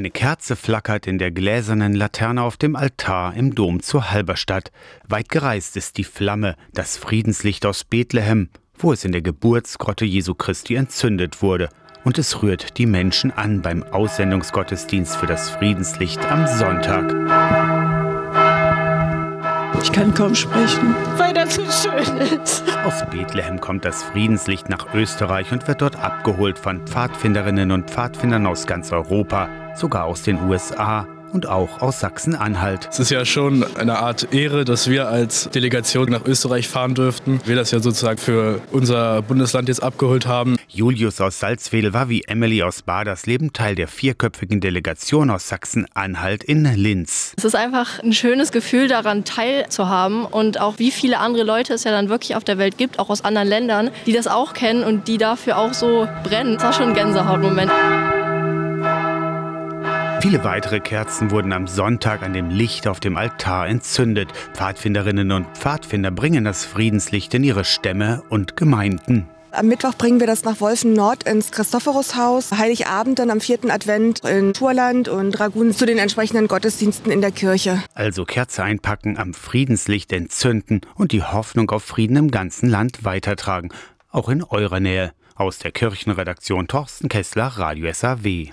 Eine Kerze flackert in der gläsernen Laterne auf dem Altar im Dom zu Halberstadt. Weit gereist ist die Flamme, das Friedenslicht aus Bethlehem, wo es in der Geburtsgrotte Jesu Christi entzündet wurde. Und es rührt die Menschen an beim Aussendungsgottesdienst für das Friedenslicht am Sonntag. Ich kann kaum sprechen, weil das so schön ist. Aus Bethlehem kommt das Friedenslicht nach Österreich und wird dort abgeholt von Pfadfinderinnen und Pfadfindern aus ganz Europa, sogar aus den USA und auch aus Sachsen-Anhalt. Es ist ja schon eine Art Ehre, dass wir als Delegation nach Österreich fahren dürften. Wir das ja sozusagen für unser Bundesland jetzt abgeholt haben. Julius aus Salzwedel war wie Emily aus Badersleben Teil der vierköpfigen Delegation aus Sachsen-Anhalt in Linz. Es ist einfach ein schönes Gefühl, daran teilzuhaben und auch wie viele andere Leute es ja dann wirklich auf der Welt gibt, auch aus anderen Ländern, die das auch kennen und die dafür auch so brennen. Das war schon ein Gänsehautmoment. Viele weitere Kerzen wurden am Sonntag an dem Licht auf dem Altar entzündet. Pfadfinderinnen und Pfadfinder bringen das Friedenslicht in ihre Stämme und Gemeinden. Am Mittwoch bringen wir das nach Wolfen Nord ins Christophorushaus. Heiligabend dann am vierten Advent in Schurland und Dragun zu den entsprechenden Gottesdiensten in der Kirche. Also Kerze einpacken, am Friedenslicht entzünden und die Hoffnung auf Frieden im ganzen Land weitertragen. Auch in eurer Nähe. Aus der Kirchenredaktion Torsten Kessler, Radio SAW.